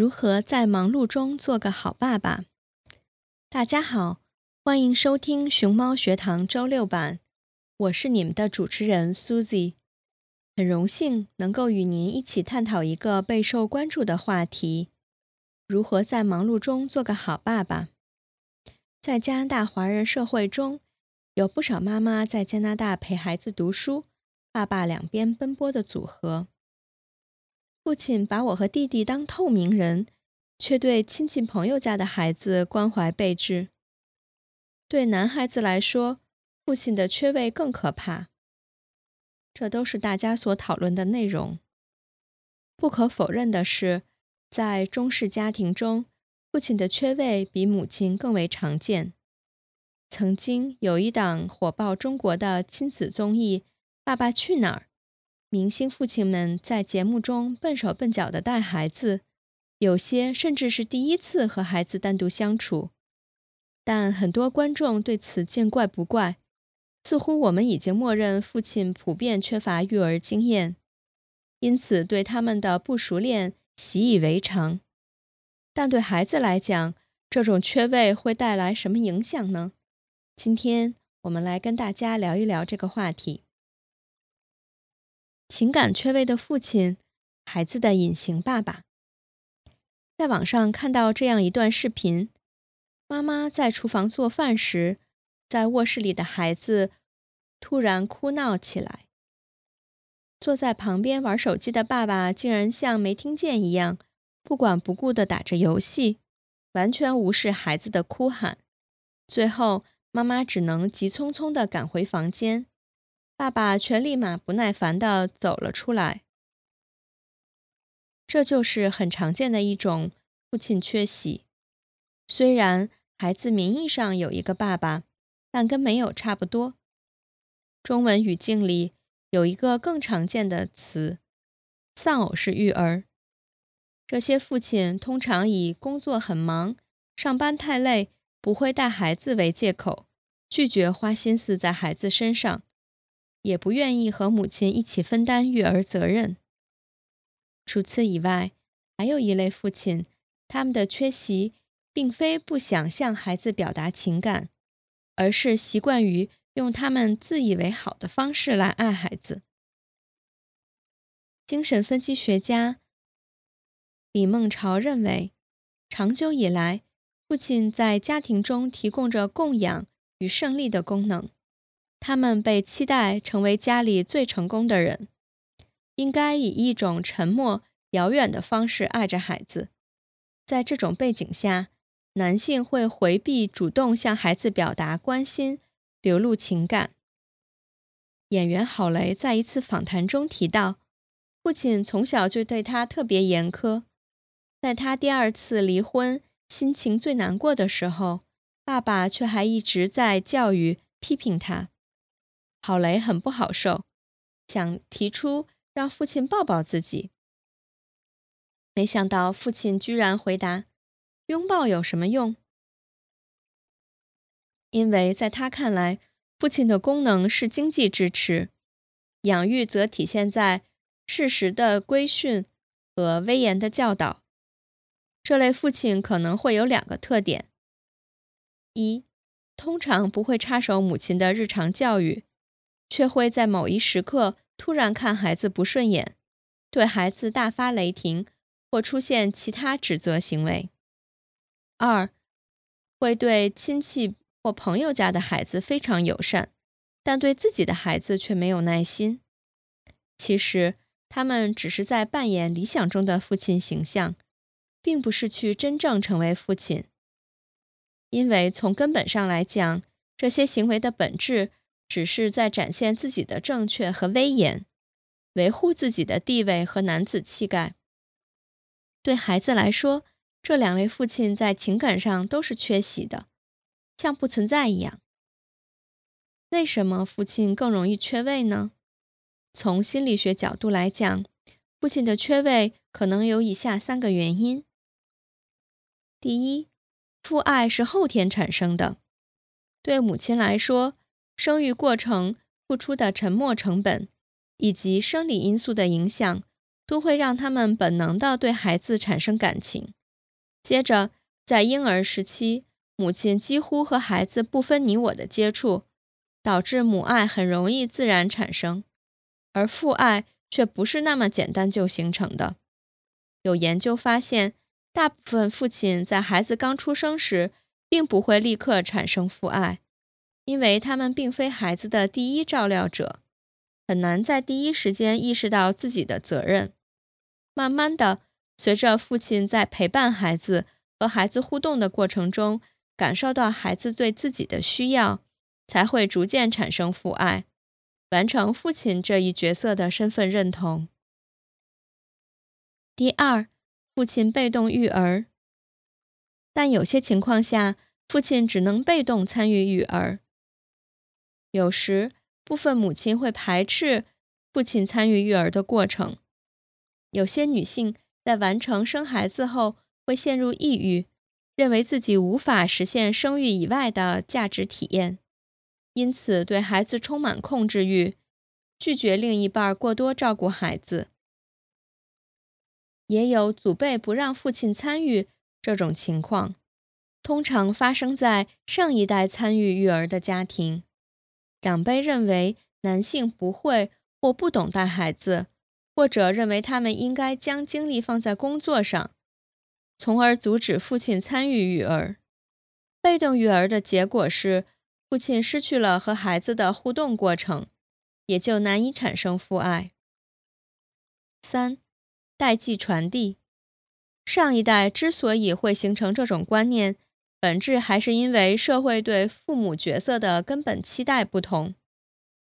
如何在忙碌中做个好爸爸？大家好，欢迎收听熊猫学堂周六版，我是你们的主持人 Susie，很荣幸能够与您一起探讨一个备受关注的话题：如何在忙碌中做个好爸爸。在加拿大华人社会中，有不少妈妈在加拿大陪孩子读书，爸爸两边奔波的组合。父亲把我和弟弟当透明人，却对亲戚朋友家的孩子关怀备至。对男孩子来说，父亲的缺位更可怕。这都是大家所讨论的内容。不可否认的是，在中式家庭中，父亲的缺位比母亲更为常见。曾经有一档火爆中国的亲子综艺《爸爸去哪儿》。明星父亲们在节目中笨手笨脚地带孩子，有些甚至是第一次和孩子单独相处。但很多观众对此见怪不怪，似乎我们已经默认父亲普遍缺乏育儿经验，因此对他们的不熟练习以为常。但对孩子来讲，这种缺位会带来什么影响呢？今天我们来跟大家聊一聊这个话题。情感缺位的父亲，孩子的隐形爸爸。在网上看到这样一段视频：妈妈在厨房做饭时，在卧室里的孩子突然哭闹起来。坐在旁边玩手机的爸爸竟然像没听见一样，不管不顾地打着游戏，完全无视孩子的哭喊。最后，妈妈只能急匆匆地赶回房间。爸爸却立马不耐烦地走了出来。这就是很常见的一种父亲缺席。虽然孩子名义上有一个爸爸，但跟没有差不多。中文语境里有一个更常见的词——丧偶式育儿。这些父亲通常以工作很忙、上班太累、不会带孩子为借口，拒绝花心思在孩子身上。也不愿意和母亲一起分担育儿责任。除此以外，还有一类父亲，他们的缺席并非不想向孩子表达情感，而是习惯于用他们自以为好的方式来爱孩子。精神分析学家李梦潮认为，长久以来，父亲在家庭中提供着供养与胜利的功能。他们被期待成为家里最成功的人，应该以一种沉默遥远的方式爱着孩子。在这种背景下，男性会回避主动向孩子表达关心、流露情感。演员郝雷在一次访谈中提到，父亲从小就对他特别严苛，在他第二次离婚、心情最难过的时候，爸爸却还一直在教育、批评他。郝雷很不好受，想提出让父亲抱抱自己。没想到父亲居然回答：“拥抱有什么用？”因为在他看来，父亲的功能是经济支持，养育则体现在适时的规训和威严的教导。这类父亲可能会有两个特点：一，通常不会插手母亲的日常教育，却会在某一时刻突然看孩子不顺眼，对孩子大发雷霆。或出现其他指责行为。二，会对亲戚或朋友家的孩子非常友善，但对自己的孩子却没有耐心。其实，他们只是在扮演理想中的父亲形象，并不是去真正成为父亲。因为从根本上来讲，这些行为的本质只是在展现自己的正确和威严，维护自己的地位和男子气概。对孩子来说，这两位父亲在情感上都是缺席的，像不存在一样。为什么父亲更容易缺位呢？从心理学角度来讲，父亲的缺位可能有以下三个原因：第一，父爱是后天产生的，对母亲来说，生育过程付出的沉没成本以及生理因素的影响。都会让他们本能的对孩子产生感情。接着，在婴儿时期，母亲几乎和孩子不分你我的接触，导致母爱很容易自然产生，而父爱却不是那么简单就形成的。有研究发现，大部分父亲在孩子刚出生时，并不会立刻产生父爱，因为他们并非孩子的第一照料者，很难在第一时间意识到自己的责任。慢慢的，随着父亲在陪伴孩子和孩子互动的过程中，感受到孩子对自己的需要，才会逐渐产生父爱，完成父亲这一角色的身份认同。第二，父亲被动育儿，但有些情况下，父亲只能被动参与育儿。有时，部分母亲会排斥父亲参与育儿的过程。有些女性在完成生孩子后会陷入抑郁，认为自己无法实现生育以外的价值体验，因此对孩子充满控制欲，拒绝另一半过多照顾孩子。也有祖辈不让父亲参与这种情况，通常发生在上一代参与育儿的家庭，长辈认为男性不会或不懂带孩子。或者认为他们应该将精力放在工作上，从而阻止父亲参与育儿。被动育儿的结果是，父亲失去了和孩子的互动过程，也就难以产生父爱。三、代际传递。上一代之所以会形成这种观念，本质还是因为社会对父母角色的根本期待不同。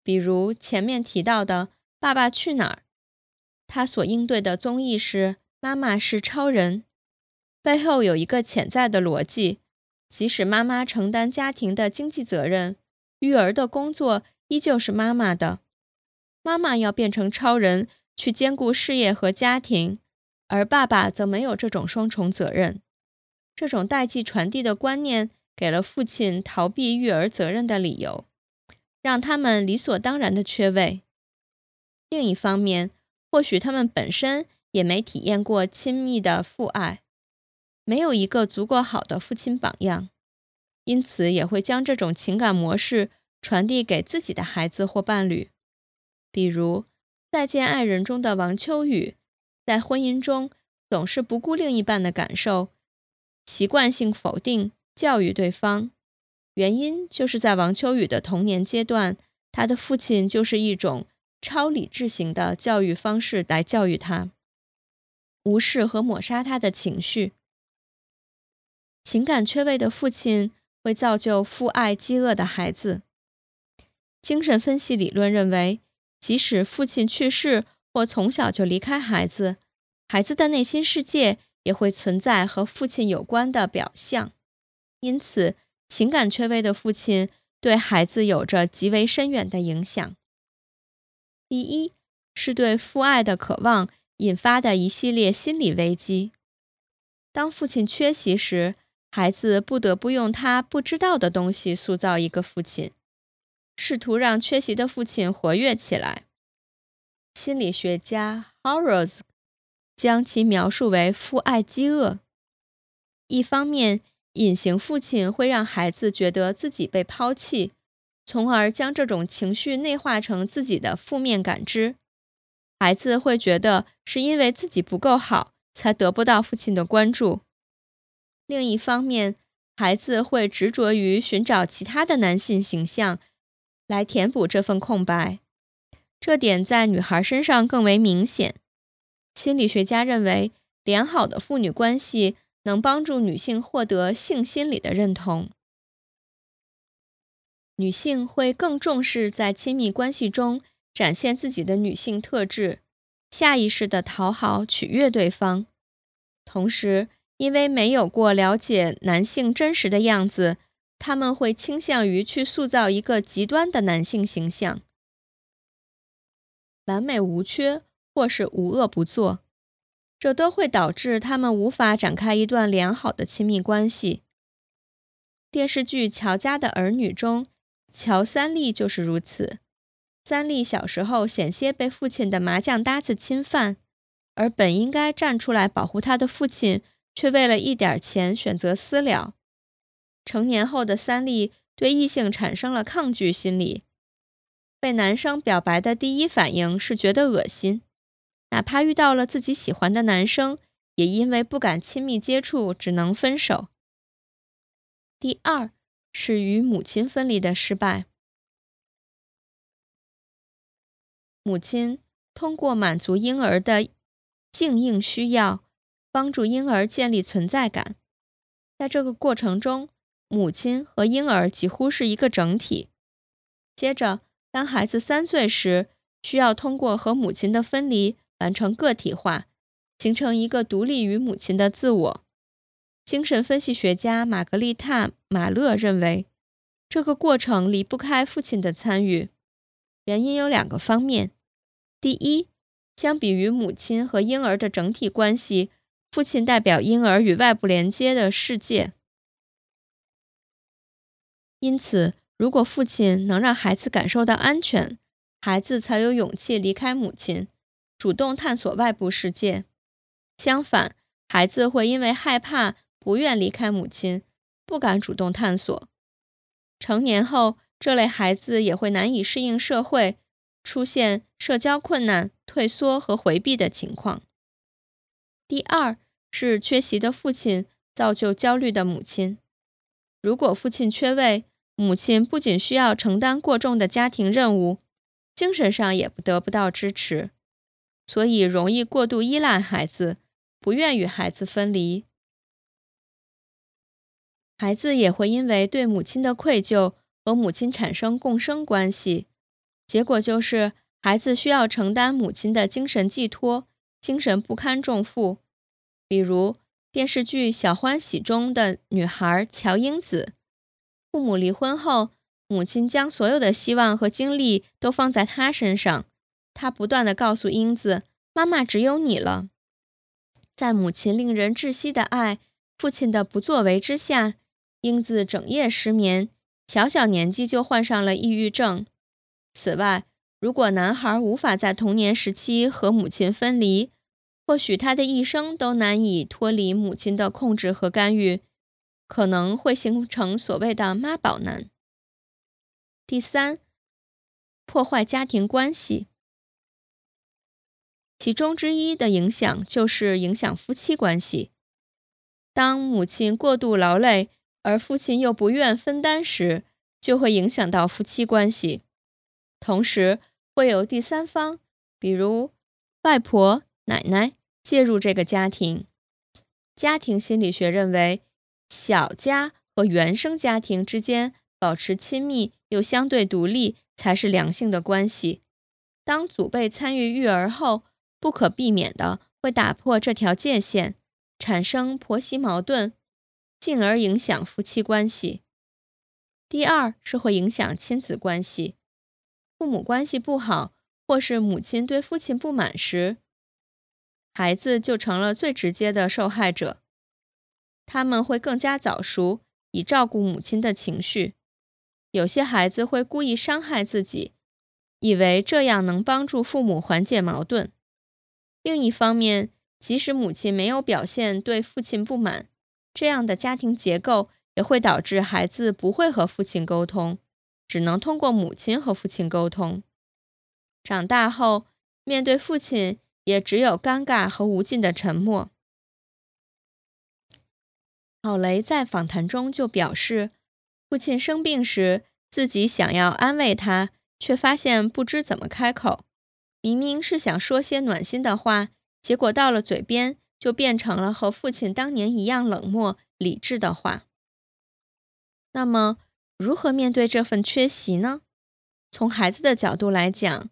比如前面提到的《爸爸去哪儿》。他所应对的综艺是“妈妈是超人”，背后有一个潜在的逻辑：即使妈妈承担家庭的经济责任，育儿的工作依旧是妈妈的。妈妈要变成超人去兼顾事业和家庭，而爸爸则没有这种双重责任。这种代际传递的观念给了父亲逃避育儿责任的理由，让他们理所当然的缺位。另一方面，或许他们本身也没体验过亲密的父爱，没有一个足够好的父亲榜样，因此也会将这种情感模式传递给自己的孩子或伴侣。比如《再见爱人》中的王秋雨，在婚姻中总是不顾另一半的感受，习惯性否定教育对方。原因就是在王秋雨的童年阶段，他的父亲就是一种。超理智型的教育方式来教育他。无视和抹杀他的情绪。情感缺位的父亲会造就父爱饥饿的孩子。精神分析理论认为，即使父亲去世或从小就离开孩子，孩子的内心世界也会存在和父亲有关的表象。因此，情感缺位的父亲对孩子有着极为深远的影响。第一，是对父爱的渴望引发的一系列心理危机。当父亲缺席时，孩子不得不用他不知道的东西塑造一个父亲，试图让缺席的父亲活跃起来。心理学家 Howells 将其描述为父爱饥饿。一方面，隐形父亲会让孩子觉得自己被抛弃，从而将这种情绪内化成自己的负面感知。孩子会觉得是因为自己不够好，才得不到父亲的关注。另一方面，孩子会执着于寻找其他的男性形象来填补这份空白，这点在女孩身上更为明显。心理学家认为，良好的父女关系能帮助女性获得性心理的认同。女性会更重视在亲密关系中展现自己的女性特质，下意识的讨好、取悦对方，同时。因为没有过了解男性真实的样子，他们会倾向于去塑造一个极端的男性形象，完美无缺或是无恶不作，这都会导致他们无法展开一段良好的亲密关系。电视剧《乔家的儿女》中，乔三立就是如此。三立小时候险些被父亲的麻将搭子侵犯，而本应该站出来保护他的父亲。却为了一点钱选择私了。成年后的三立对异性产生了抗拒心理，被男生表白的第一反应是觉得恶心，哪怕遇到了自己喜欢的男生，也因为不敢亲密接触，只能分手。第二是与母亲分离的失败，母亲通过满足婴儿的静应需要。帮助婴儿建立存在感，在这个过程中，母亲和婴儿几乎是一个整体。接着，当孩子三岁时，需要通过和母亲的分离完成个体化，形成一个独立于母亲的自我。精神分析学家玛格丽塔·马勒认为，这个过程离不开父亲的参与。原因有两个方面：第一，相比于母亲和婴儿的整体关系。父亲代表婴儿与外部连接的世界，因此，如果父亲能让孩子感受到安全，孩子才有勇气离开母亲，主动探索外部世界。相反，孩子会因为害怕，不愿离开母亲，不敢主动探索。成年后，这类孩子也会难以适应社会，出现社交困难、退缩和回避的情况。第二是缺席的父亲造就焦虑的母亲。如果父亲缺位，母亲不仅需要承担过重的家庭任务，精神上也得不到支持，所以容易过度依赖孩子，不愿与孩子分离。孩子也会因为对母亲的愧疚和母亲产生共生关系，结果就是孩子需要承担母亲的精神寄托，精神不堪重负。比如电视剧《小欢喜》中的女孩乔英子，父母离婚后，母亲将所有的希望和精力都放在她身上。他不断的告诉英子：“妈妈只有你了。”在母亲令人窒息的爱、父亲的不作为之下，英子整夜失眠，小小年纪就患上了抑郁症。此外，如果男孩无法在童年时期和母亲分离，或许他的一生都难以脱离母亲的控制和干预，可能会形成所谓的妈宝男。第三，破坏家庭关系，其中之一的影响就是影响夫妻关系。当母亲过度劳累，而父亲又不愿分担时，就会影响到夫妻关系。同时，会有第三方，比如外婆。奶奶、介入这个家庭。家庭心理学认为，小家和原生家庭之间保持亲密又相对独立才是良性的关系。当祖辈参与育儿后，不可避免的会打破这条界限，产生婆媳矛盾，进而影响夫妻关系。第二是会影响亲子关系，父母关系不好，或是母亲对父亲不满时，孩子就成了最直接的受害者。他们会更加早熟，以照顾母亲的情绪。有些孩子会故意伤害自己，以为这样能帮助父母缓解矛盾。另一方面，即使母亲没有表现对父亲不满，这样的家庭结构也会导致孩子不会和父亲沟通，只能通过母亲和父亲沟通。长大后，面对父亲也只有尴尬和无尽的沉默。郝雷在访谈中就表示，父亲生病时，自己想要安慰他，却发现不知怎么开口。明明是想说些暖心的话，结果到了嘴边就变成了和父亲当年一样冷漠理智的话。那么，如何面对这份缺席呢？从孩子的角度来讲，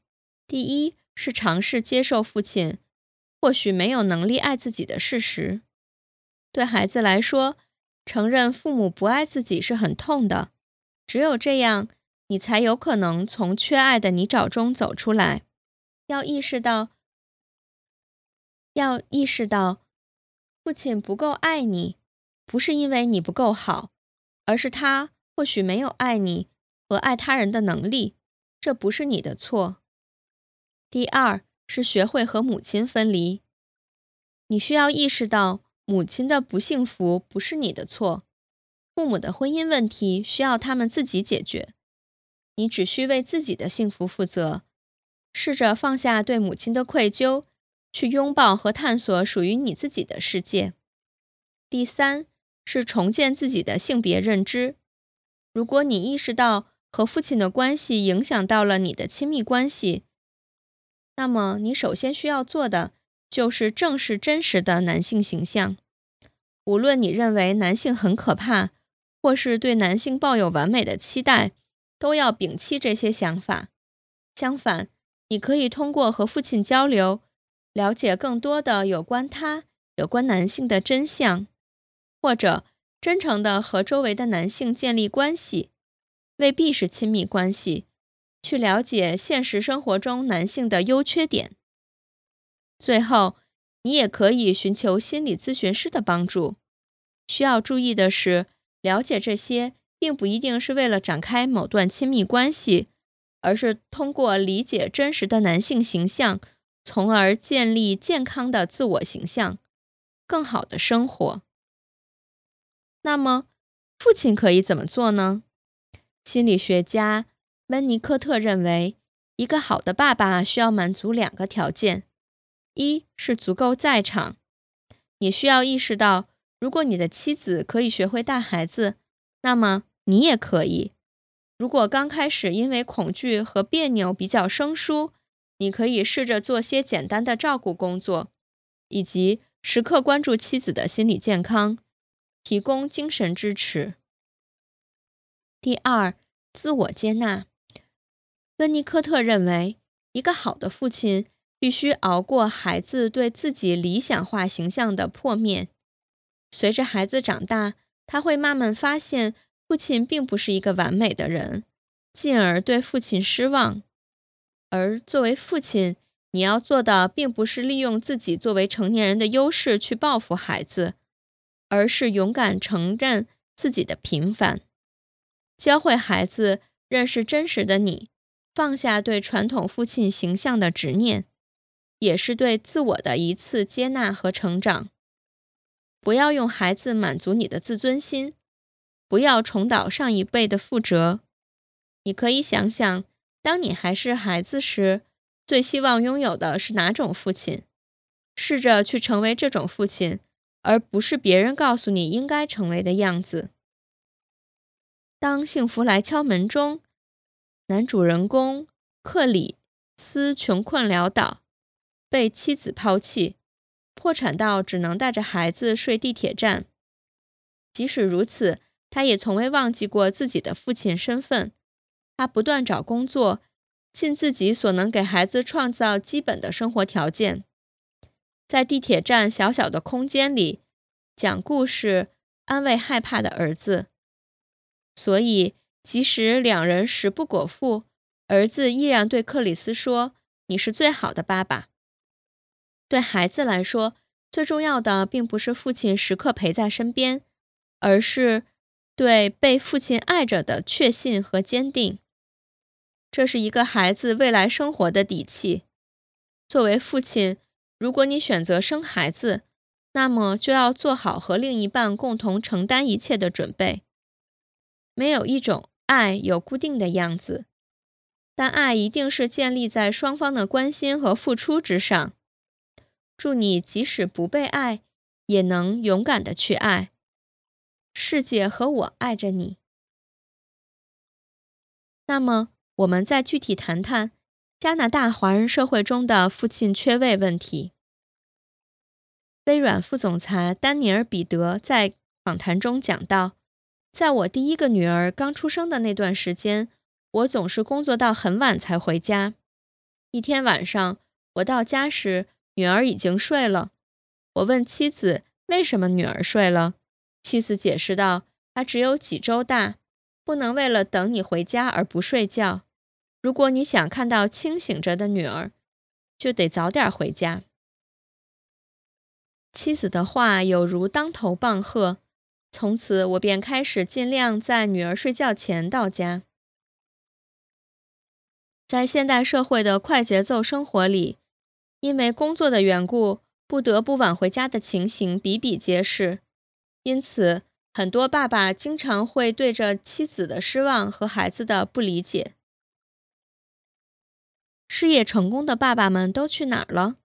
第一是尝试接受父亲或许没有能力爱自己的事实。对孩子来说，承认父母不爱自己是很痛的。只有这样，你才有可能从缺爱的泥沼中走出来。要意识到，要意识到，父亲不够爱你，不是因为你不够好，而是他或许没有爱你和爱他人的能力，这不是你的错。第二是学会和母亲分离，你需要意识到，母亲的不幸福不是你的错，父母的婚姻问题需要他们自己解决，你只需为自己的幸福负责。试着放下对母亲的愧疚，去拥抱和探索属于你自己的世界。第三是重建自己的性别认知。如果你意识到和父亲的关系影响到了你的亲密关系，那么你首先需要做的就是正视真实的男性形象。无论你认为男性很可怕，或是对男性抱有完美的期待，都要摒弃这些想法。相反，你可以通过和父亲交流，了解更多的有关他、有关男性的真相，或者真诚的和周围的男性建立关系，未必是亲密关系，去了解现实生活中男性的优缺点。最后，你也可以寻求心理咨询师的帮助。需要注意的是，了解这些并不一定是为了展开某段亲密关系。而是通过理解真实的男性形象，从而建立健康的自我形象，更好的生活。那么，父亲可以怎么做呢？心理学家温尼科特认为，一个好的爸爸需要满足两个条件：一是足够在场。你需要意识到，如果你的妻子可以学会带孩子，那么你也可以。如果刚开始因为恐惧和别扭比较生疏，你可以试着做些简单的照顾工作，以及时刻关注妻子的心理健康，提供精神支持。第二，自我接纳。温尼科特认为，一个好的父亲必须熬过孩子对自己理想化形象的破灭。随着孩子长大，他会慢慢发现。父亲并不是一个完美的人，进而对父亲失望。而作为父亲，你要做的并不是利用自己作为成年人的优势去报复孩子，而是勇敢承认自己的平凡，教会孩子认识真实的你，放下对传统父亲形象的执念，也是对自我的一次接纳和成长。不要用孩子满足你的自尊心。不要重蹈上一辈的覆辙。你可以想想，当你还是孩子时，最希望拥有的是哪种父亲？试着去成为这种父亲，而不是别人告诉你应该成为的样子。当幸福来敲门中，男主人公克里斯穷困潦倒，被妻子抛弃，破产到只能带着孩子睡地铁站。即使如此，他也从未忘记过自己的父亲身份。他不断找工作，尽自己所能给孩子创造基本的生活条件。在地铁站小小的空间里，讲故事，安慰害怕的儿子。所以，即使两人食不果腹，儿子依然对克里斯说：“你是最好的爸爸。”对孩子来说，最重要的并不是父亲时刻陪在身边，而是对被父亲爱着的确信和坚定。这是一个孩子未来生活的底气。作为父亲，如果你选择生孩子，那么就要做好和另一半共同承担一切的准备。没有一种爱有固定的样子，但爱一定是建立在双方的关心和付出之上。祝你即使不被爱，也能勇敢的去爱。世界和我爱着你。那么。我们再具体谈谈加拿大华人社会中的父亲缺位问题。微软副总裁丹尼尔·彼得在访谈中讲到：“在我第一个女儿刚出生的那段时间，我总是工作到很晚才回家。一天晚上，我到家时，女儿已经睡了。我问妻子为什么女儿睡了，妻子解释道：‘她只有几周大，不能为了等你回家而不睡觉。’”如果你想看到清醒着的女儿，就得早点回家。妻子的话有如当头棒喝，从此我便开始尽量在女儿睡觉前到家。在现代社会的快节奏生活里，因为工作的缘故，不得不晚回家的情形比比皆是，因此很多爸爸经常会对着妻子的失望和孩子的不理解。事业成功的爸爸们都去哪儿了？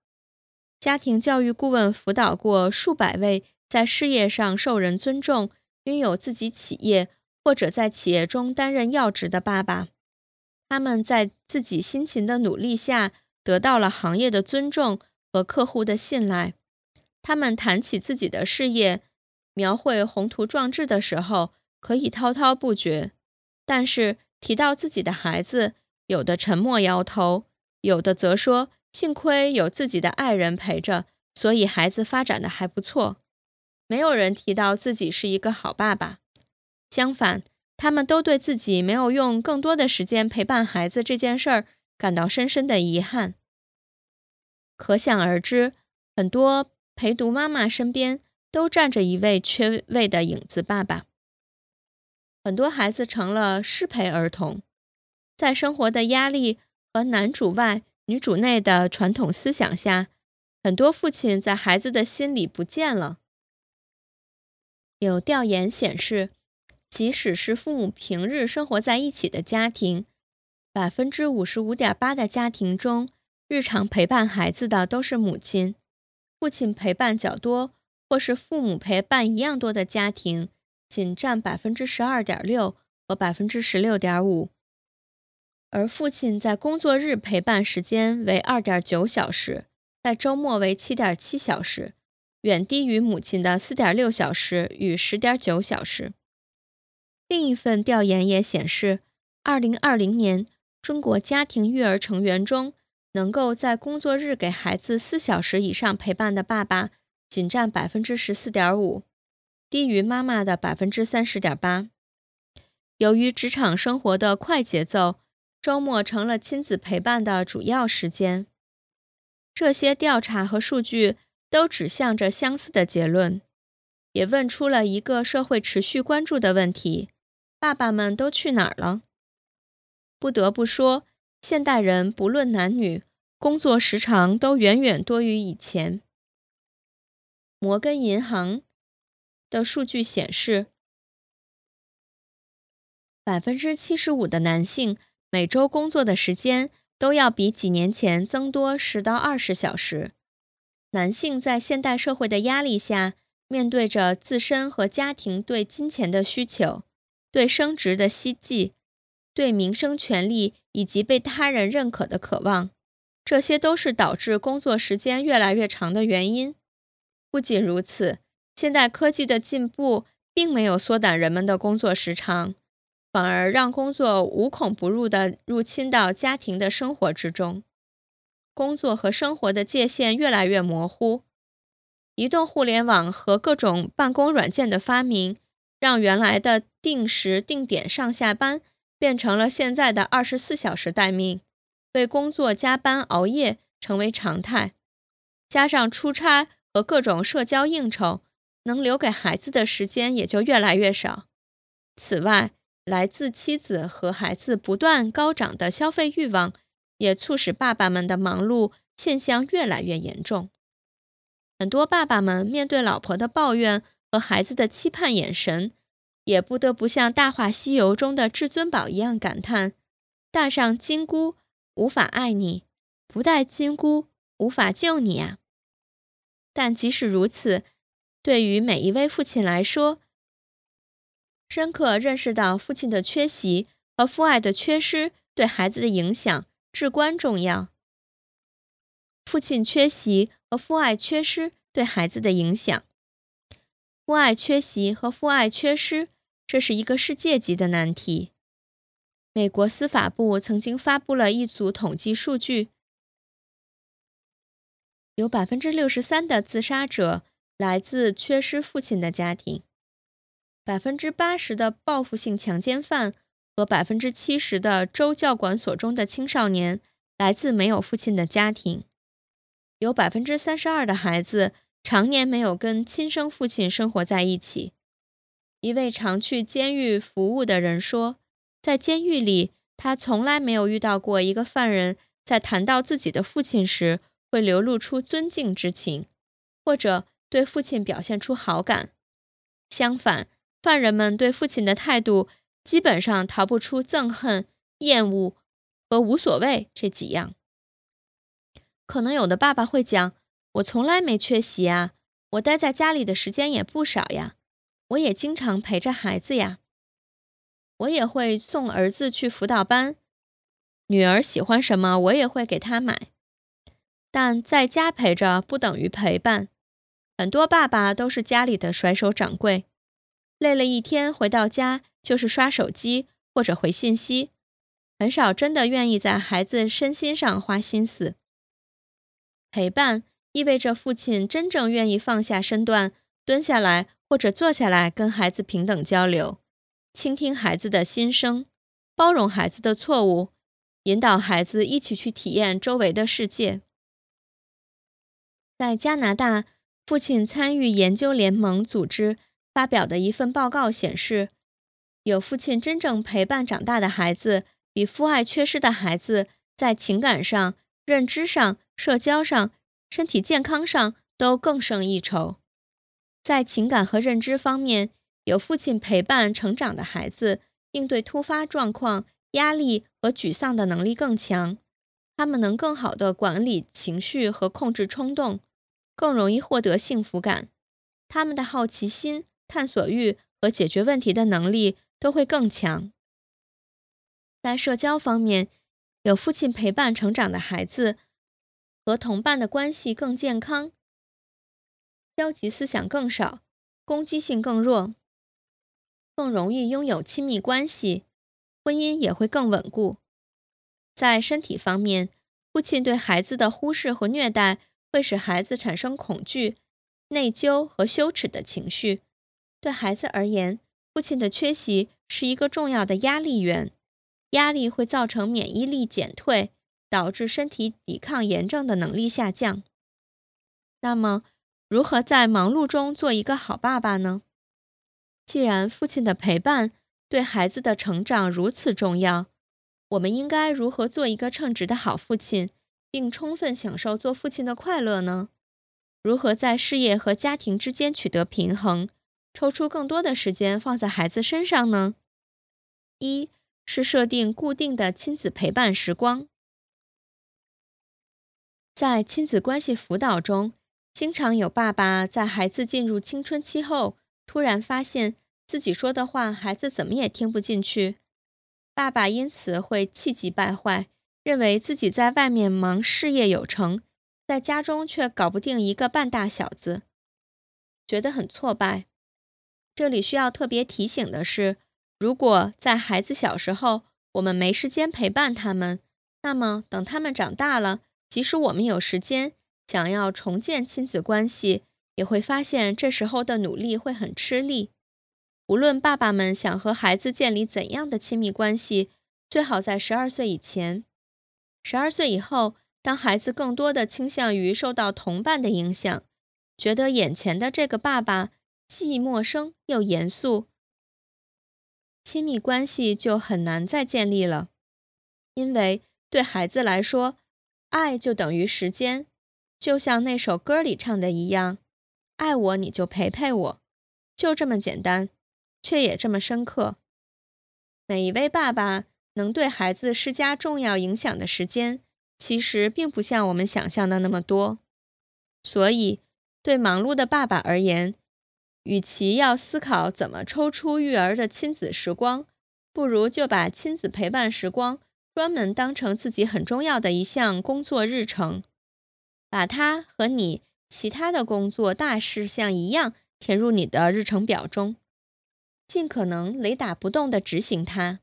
家庭教育顾问辅导过数百位在事业上受人尊重、拥有自己企业或者在企业中担任要职的爸爸，他们在自己辛勤的努力下得到了行业的尊重和客户的信赖。他们谈起自己的事业，描绘宏图壮志的时候可以滔滔不绝，但是提到自己的孩子，有的沉默摇头。有的则说：“幸亏有自己的爱人陪着，所以孩子发展的还不错。”没有人提到自己是一个好爸爸。相反，他们都对自己没有用更多的时间陪伴孩子这件事儿感到深深的遗憾。可想而知，很多陪读妈妈身边都站着一位缺位的影子爸爸。很多孩子成了失陪儿童，在生活的压力。和男主外女主内的传统思想下，很多父亲在孩子的心里不见了。有调研显示，即使是父母平日生活在一起的家庭，百分之五十五点八的家庭中，日常陪伴孩子的都是母亲，父亲陪伴较多，或是父母陪伴一样多的家庭，仅占百分之十二点六和百分之十六点五。而父亲在工作日陪伴时间为二点九小时，在周末为七点七小时，远低于母亲的四点六小时与十点九小时。另一份调研也显示，二零二零年中国家庭育儿成员中，能够在工作日给孩子四小时以上陪伴的爸爸，仅占百分之十四点五，低于妈妈的百分之三十点八。由于职场生活的快节奏。周末成了亲子陪伴的主要时间。这些调查和数据都指向着相似的结论，也问出了一个社会持续关注的问题：爸爸们都去哪儿了？不得不说，现代人不论男女，工作时长都远远多于以前。摩根银行的数据显示，百分之七十五的男性。每周工作的时间都要比几年前增多十到二十小时。男性在现代社会的压力下，面对着自身和家庭对金钱的需求、对升职的希冀、对民生权利以及被他人认可的渴望，这些都是导致工作时间越来越长的原因。不仅如此，现代科技的进步并没有缩短人们的工作时长，反而让工作无孔不入地入侵到家庭的生活之中，工作和生活的界限越来越模糊。移动互联网和各种办公软件的发明，让原来的定时定点上下班变成了现在的二十四小时待命，为工作加班熬夜成为常态。加上出差和各种社交应酬，能留给孩子的时间也就越来越少。此外，来自妻子和孩子不断高涨的消费欲望，也促使爸爸们的忙碌现象越来越严重。很多爸爸们面对老婆的抱怨和孩子的期盼眼神，也不得不像《大话西游》中的至尊宝一样感叹：“戴上金箍，无法爱你；不戴金箍，无法救你啊！”但即使如此，对于每一位父亲来说，深刻认识到父亲的缺席和父爱的缺失对孩子的影响至关重要。父亲缺席和父爱缺失对孩子的影响。父爱缺席和父爱缺失，这是一个世界级的难题。美国司法部曾经发布了一组统计数据：有百分之六十三的自杀者来自缺失父亲的家庭，百分之八十的报复性强奸犯和百分之七十的州教管所中的青少年来自没有父亲的家庭。有百分之三十二的孩子常年没有跟亲生父亲生活在一起。一位常去监狱服务的人说，在监狱里，他从来没有遇到过一个犯人在谈到自己的父亲时会流露出尊敬之情，或者对父亲表现出好感。相反，犯人们对父亲的态度基本上逃不出憎恨、厌恶和无所谓这几样。可能有的爸爸会讲：“我从来没缺席啊，我待在家里的时间也不少呀，我也经常陪着孩子呀，我也会送儿子去辅导班，女儿喜欢什么我也会给她买。”但在家陪着不等于陪伴，很多爸爸都是家里的甩手掌柜，累了一天回到家就是刷手机或者回信息，很少真的愿意在孩子身心上花心思。陪伴意味着父亲真正愿意放下身段，蹲下来或者坐下来跟孩子平等交流，倾听孩子的心声，包容孩子的错误，引导孩子一起去体验周围的世界。在加拿大，父亲参与研究联盟组织发表的一份报告显示，有父亲真正陪伴长大的孩子，比父爱缺失的孩子在情感上、认知上。社交上、身体健康上都更胜一筹。在情感和认知方面，有父亲陪伴成长的孩子，应对突发状况、压力和沮丧的能力更强。他们能更好地管理情绪和控制冲动，更容易获得幸福感。他们的好奇心、探索欲和解决问题的能力都会更强。在社交方面，有父亲陪伴成长的孩子。和同伴的关系更健康，消极思想更少，攻击性更弱，更容易拥有亲密关系，婚姻也会更稳固。在身体方面，父亲对孩子的忽视和虐待会使孩子产生恐惧、内疚和羞耻的情绪。对孩子而言，父亲的缺席是一个重要的压力源，压力会造成免疫力减退。导致身体抵抗炎症的能力下降。那么，如何在忙碌中做一个好爸爸呢？既然父亲的陪伴对孩子的成长如此重要，我们应该如何做一个称职的好父亲，并充分享受做父亲的快乐呢？如何在事业和家庭之间取得平衡，抽出更多的时间放在孩子身上呢？一是设定固定的亲子陪伴时光。在亲子关系辅导中，经常有爸爸在孩子进入青春期后，突然发现自己说的话孩子怎么也听不进去。爸爸因此会气急败坏，认为自己在外面忙事业有成，在家中却搞不定一个半大小子。觉得很挫败。这里需要特别提醒的是，如果在孩子小时候我们没时间陪伴他们，那么等他们长大了，即使我们有时间，想要重建亲子关系，也会发现这时候的努力会很吃力。无论爸爸们想和孩子建立怎样的亲密关系，最好在十二岁以前。十二岁以后，当孩子更多的倾向于受到同伴的影响，觉得眼前的这个爸爸。既陌生又严肃，亲密关系就很难再建立了。因为对孩子来说，爱就等于时间，就像那首歌里唱的一样：“爱我你就陪陪我。”就这么简单，却也这么深刻。每一位爸爸能对孩子施加重要影响的时间，其实并不像我们想象的那么多。所以，对忙碌的爸爸而言，与其要思考怎么抽出育儿的亲子时光，不如就把亲子陪伴时光专门当成自己很重要的一项工作日程，把它和你其他的工作大事项一样填入你的日程表中，尽可能雷打不动地执行它。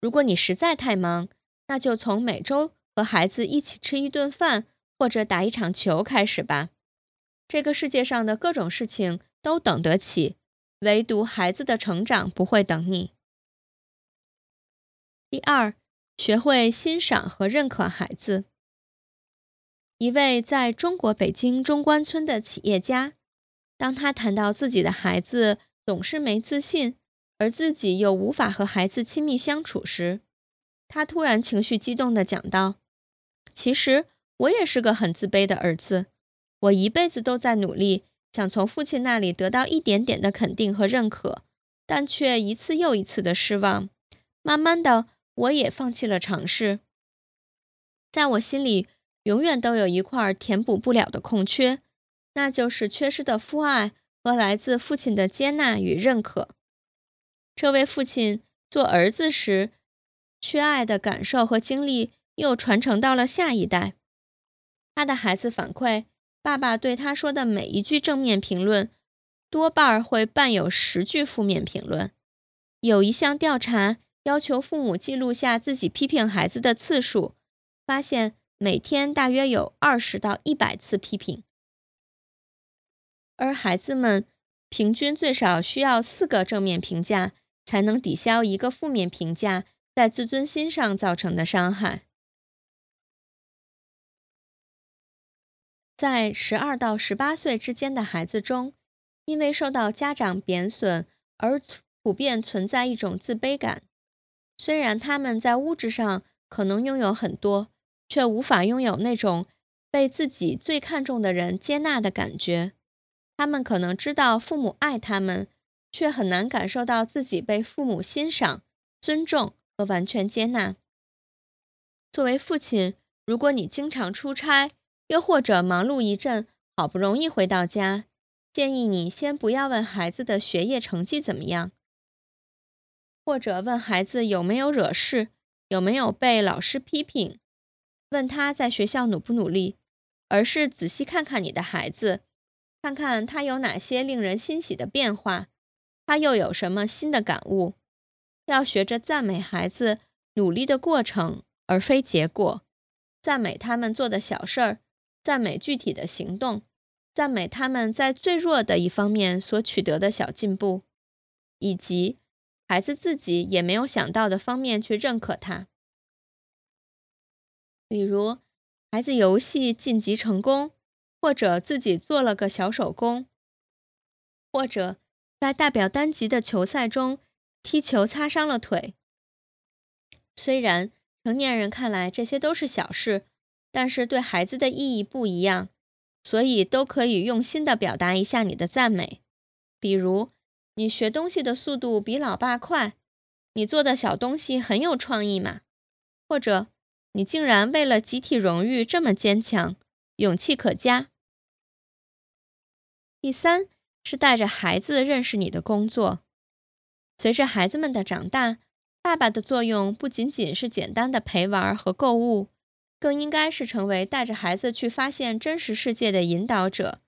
如果你实在太忙，那就从每周和孩子一起吃一顿饭或者打一场球开始吧。这个世界上的各种事情。都等得起，唯独孩子的成长不会等你。第二，学会欣赏和认可孩子。一位在中国北京中关村的企业家，当他谈到自己的孩子总是没自信，而自己又无法和孩子亲密相处时，他突然情绪激动地讲道：“其实我也是个很自卑的儿子，我一辈子都在努力。”想从父亲那里得到一点点的肯定和认可，但却一次又一次的失望。慢慢的，我也放弃了尝试。在我心里，永远都有一块填补不了的空缺，那就是缺失的父爱和来自父亲的接纳与认可。这位父亲做儿子时缺爱的感受和经历，又传承到了下一代。他的孩子反馈。爸爸对他说的每一句正面评论，多半会伴有十句负面评论。有一项调查要求父母记录下自己批评孩子的次数，发现每天大约有二十到一百次批评，而孩子们平均最少需要四个正面评价，才能抵消一个负面评价在自尊心上造成的伤害。在十二到十八岁之间的孩子中，因为受到家长贬损而普遍存在一种自卑感。虽然他们在物质上可能拥有很多，却无法拥有那种被自己最看重的人接纳的感觉。他们可能知道父母爱他们，却很难感受到自己被父母欣赏、尊重和完全接纳。作为父亲，如果你经常出差，又或者忙碌一阵，好不容易回到家，建议你先不要问孩子的学业成绩怎么样，或者问孩子有没有惹事，有没有被老师批评，问他在学校努不努力，而是仔细看看你的孩子，看看他有哪些令人欣喜的变化，他又有什么新的感悟。要学着赞美孩子努力的过程，而非结果，赞美他们做的小事儿。赞美具体的行动，赞美他们在最弱的一方面所取得的小进步，以及孩子自己也没有想到的方面去认可他。比如，孩子游戏晋级成功，或者自己做了个小手工，或者在代表单级的球赛中踢球擦伤了腿。虽然成年人看来这些都是小事。但是对孩子的意义不一样，所以都可以用心的表达一下你的赞美。比如，你学东西的速度比老爸快，你做的小东西很有创意嘛。或者，你竟然为了集体荣誉这么坚强，勇气可嘉。第三是带着孩子认识你的工作。随着孩子们的长大，爸爸的作用不仅仅是简单的陪玩和购物。更应该是成为带着孩子去发现真实世界的引导者。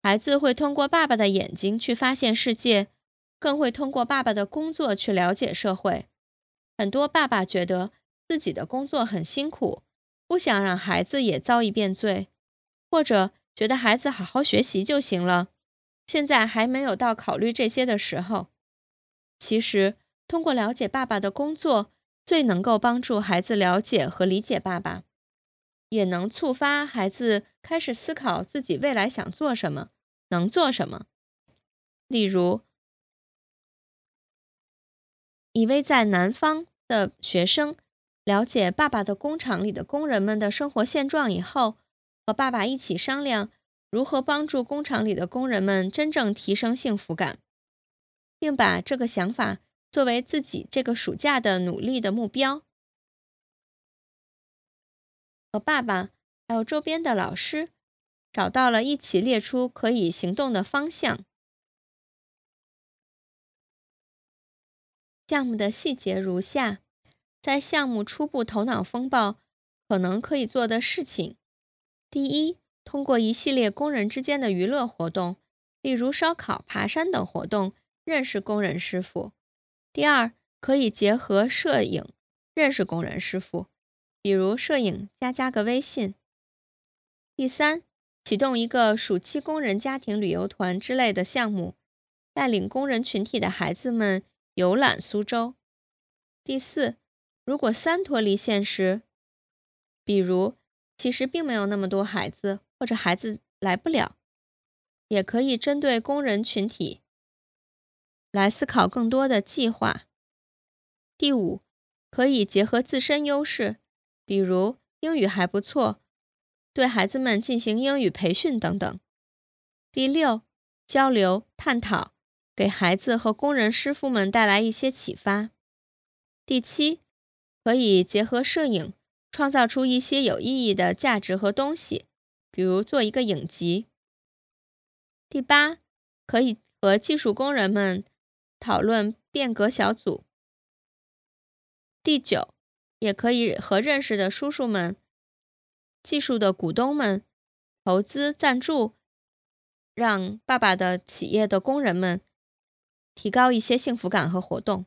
孩子会通过爸爸的眼睛去发现世界，更会通过爸爸的工作去了解社会。很多爸爸觉得自己的工作很辛苦，不想让孩子也遭一遍罪，或者觉得孩子好好学习就行了。现在还没有到考虑这些的时候。其实，通过了解爸爸的工作，最能够帮助孩子了解和理解爸爸，也能触发孩子开始思考自己未来想做什么，能做什么。例如，一位在南方的学生了解爸爸的工厂里的工人们的生活现状以后，和爸爸一起商量如何帮助工厂里的工人们真正提升幸福感。并把这个想法作为自己这个暑假的努力的目标，和爸爸还有周边的老师找到了一起列出可以行动的方向。项目的细节如下：在项目初步头脑风暴可能可以做的事情，第一，通过一系列工人之间的娱乐活动，例如烧烤、爬山等活动。认识工人师傅。第二，可以结合摄影认识工人师傅，比如摄影加加个微信。第三，启动一个暑期工人家庭旅游团之类的项目，带领工人群体的孩子们游览苏州。第四，如果三脱离现实，比如其实并没有那么多孩子，或者孩子来不了，也可以针对工人群体。来思考更多的计划。第五，可以结合自身优势，比如英语还不错，对孩子们进行英语培训等等。第六，交流探讨，给孩子和工人师傅们带来一些启发。第七，可以结合摄影，创造出一些有意义的价值和东西，比如做一个影集。第八，可以和技术工人们。讨论变革小组。第九，也可以和认识的叔叔们、技术的股东们投资赞助，让爸爸的企业的工人们提高一些幸福感和活动。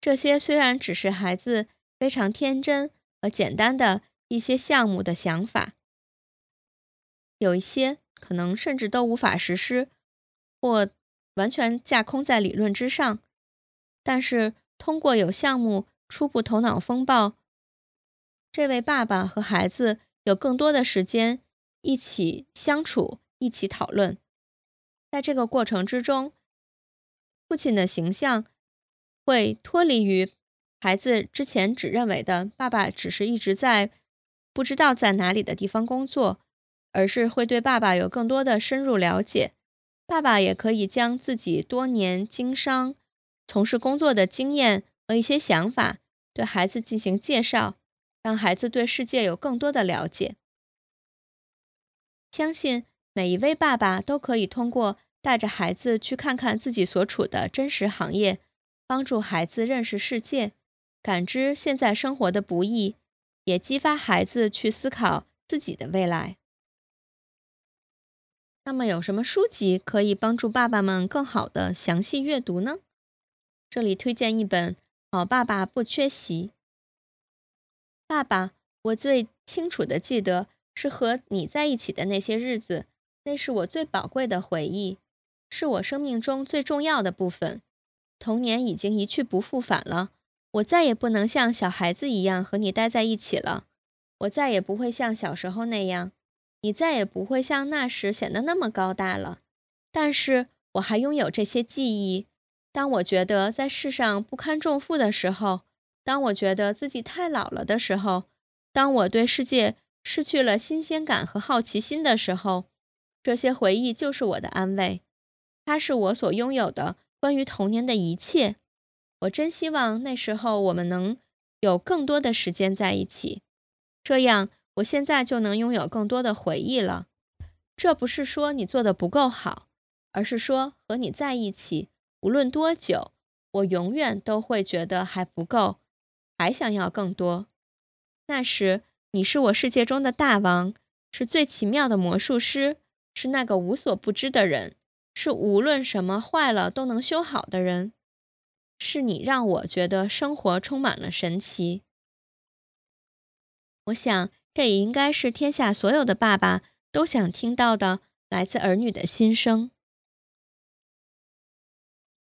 这些虽然只是孩子非常天真和简单的一些项目的想法，有一些可能甚至都无法实施，或。完全架空在理论之上，但是通过有项目初步头脑风暴，这位爸爸和孩子有更多的时间一起相处、一起讨论。在这个过程之中，父亲的形象会脱离于孩子之前只认为的爸爸只是一直在不知道在哪里的地方工作，而是会对爸爸有更多的深入了解。爸爸也可以将自己多年经商、从事工作的经验和一些想法对孩子进行介绍，让孩子对世界有更多的了解。相信每一位爸爸都可以通过带着孩子去看看自己所处的真实行业，帮助孩子认识世界，感知现在生活的不易，也激发孩子去思考自己的未来。那么有什么书籍可以帮助爸爸们更好的详细阅读呢？这里推荐一本《好爸爸不缺席》。爸爸，我最清楚的记得是和你在一起的那些日子，那是我最宝贵的回忆，是我生命中最重要的部分。童年已经一去不复返了，我再也不能像小孩子一样和你待在一起了，我再也不会像小时候那样。你再也不会像那时显得那么高大了，但是我还拥有这些记忆。当我觉得在世上不堪重负的时候，当我觉得自己太老了的时候，当我对世界失去了新鲜感和好奇心的时候，这些回忆就是我的安慰。它是我所拥有的关于童年的一切。我真希望那时候我们能有更多的时间在一起，这样。我现在就能拥有更多的回忆了。这不是说你做的不够好，而是说和你在一起，无论多久，我永远都会觉得还不够，还想要更多。那时，你是我世界中的大王，是最奇妙的魔术师，是那个无所不知的人，是无论什么坏了都能修好的人。是你让我觉得生活充满了神奇。我想，这也应该是天下所有的爸爸都想听到的来自儿女的心声。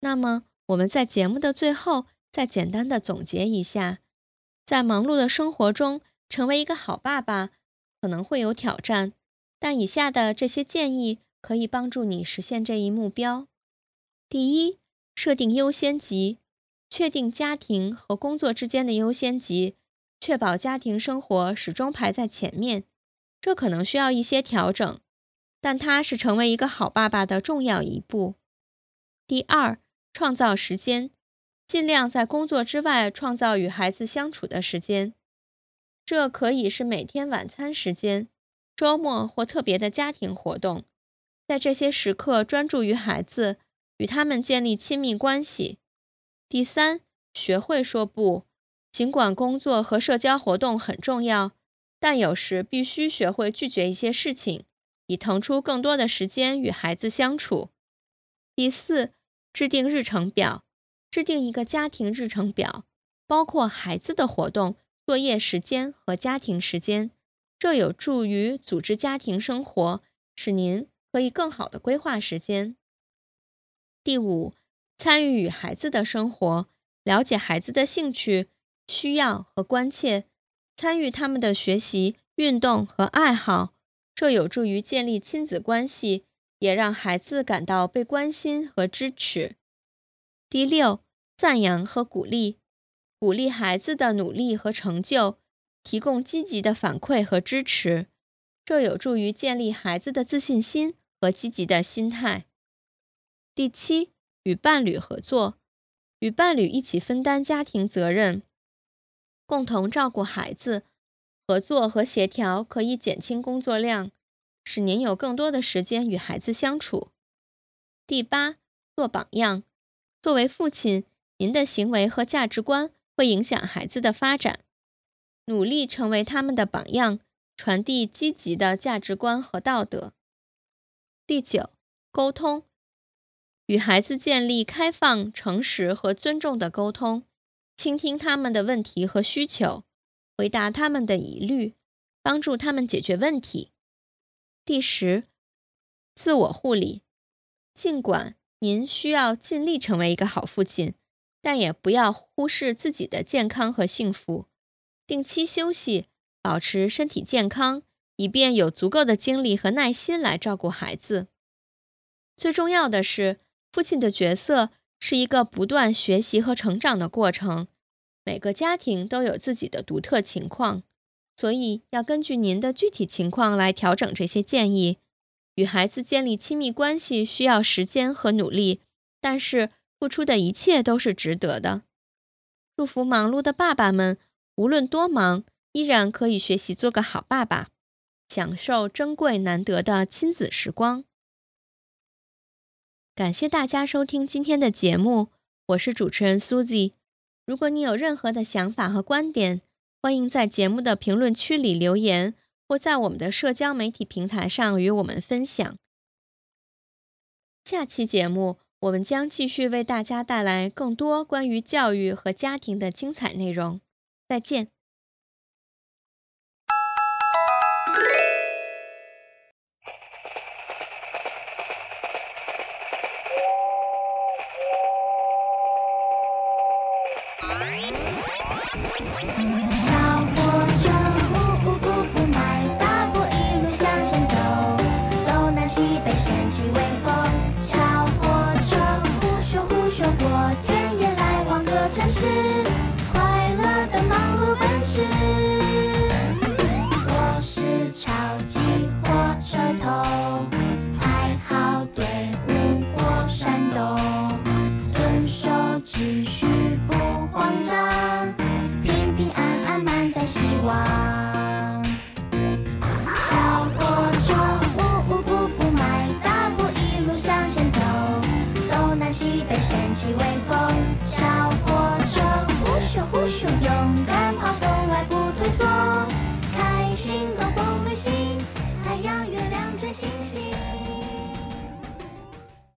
那么，我们在节目的最后再简单的总结一下：在忙碌的生活中，成为一个好爸爸可能会有挑战。但以下的这些建议可以帮助你实现这一目标。第一，设定优先级，确定家庭和工作之间的优先级，确保家庭生活始终排在前面。这可能需要一些调整，但它是成为一个好爸爸的重要一步。第二，创造时间，尽量在工作之外创造与孩子相处的时间。这可以是每天晚餐时间。周末或特别的家庭活动，在这些时刻专注于孩子，与他们建立亲密关系。第三，学会说不。尽管工作和社交活动很重要，但有时必须学会拒绝一些事情，以腾出更多的时间与孩子相处。第四，制定日程表，制定一个家庭日程表，包括孩子的活动、作业时间和家庭时间。这有助于组织家庭生活，使您可以更好的规划时间。第五，参与与孩子的生活，了解孩子的兴趣、需要和关切，参与他们的学习、运动和爱好。这有助于建立亲子关系，也让孩子感到被关心和支持。第六，赞扬和鼓励，鼓励孩子的努力和成就。提供积极的反馈和支持，这有助于建立孩子的自信心和积极的心态。第七，与伴侣合作，与伴侣一起分担家庭责任，共同照顾孩子。合作和协调可以减轻工作量，使您有更多的时间与孩子相处。第八，做榜样。作为父亲，您的行为和价值观会影响孩子的发展。努力成为他们的榜样，传递积极的价值观和道德。第九，沟通，与孩子建立开放、诚实和尊重的沟通，倾听他们的问题和需求，回答他们的疑虑，帮助他们解决问题。第十，自我护理，尽管您需要尽力成为一个好父亲，但也不要忽视自己的健康和幸福。定期休息，保持身体健康，以便有足够的精力和耐心来照顾孩子。最重要的是，父亲的角色是一个不断学习和成长的过程。每个家庭都有自己的独特情况，所以要根据您的具体情况来调整这些建议。与孩子建立亲密关系需要时间和努力，但是付出的一切都是值得的。祝福忙碌的爸爸们。无论多忙，依然可以学习做个好爸爸，享受珍贵难得的亲子时光。感谢大家收听今天的节目，我是主持人 Susie。如果你有任何的想法和观点，欢迎在节目的评论区里留言，或在我们的社交媒体平台上与我们分享。下期节目，我们将继续为大家带来更多关于教育和家庭的精彩内容。再见。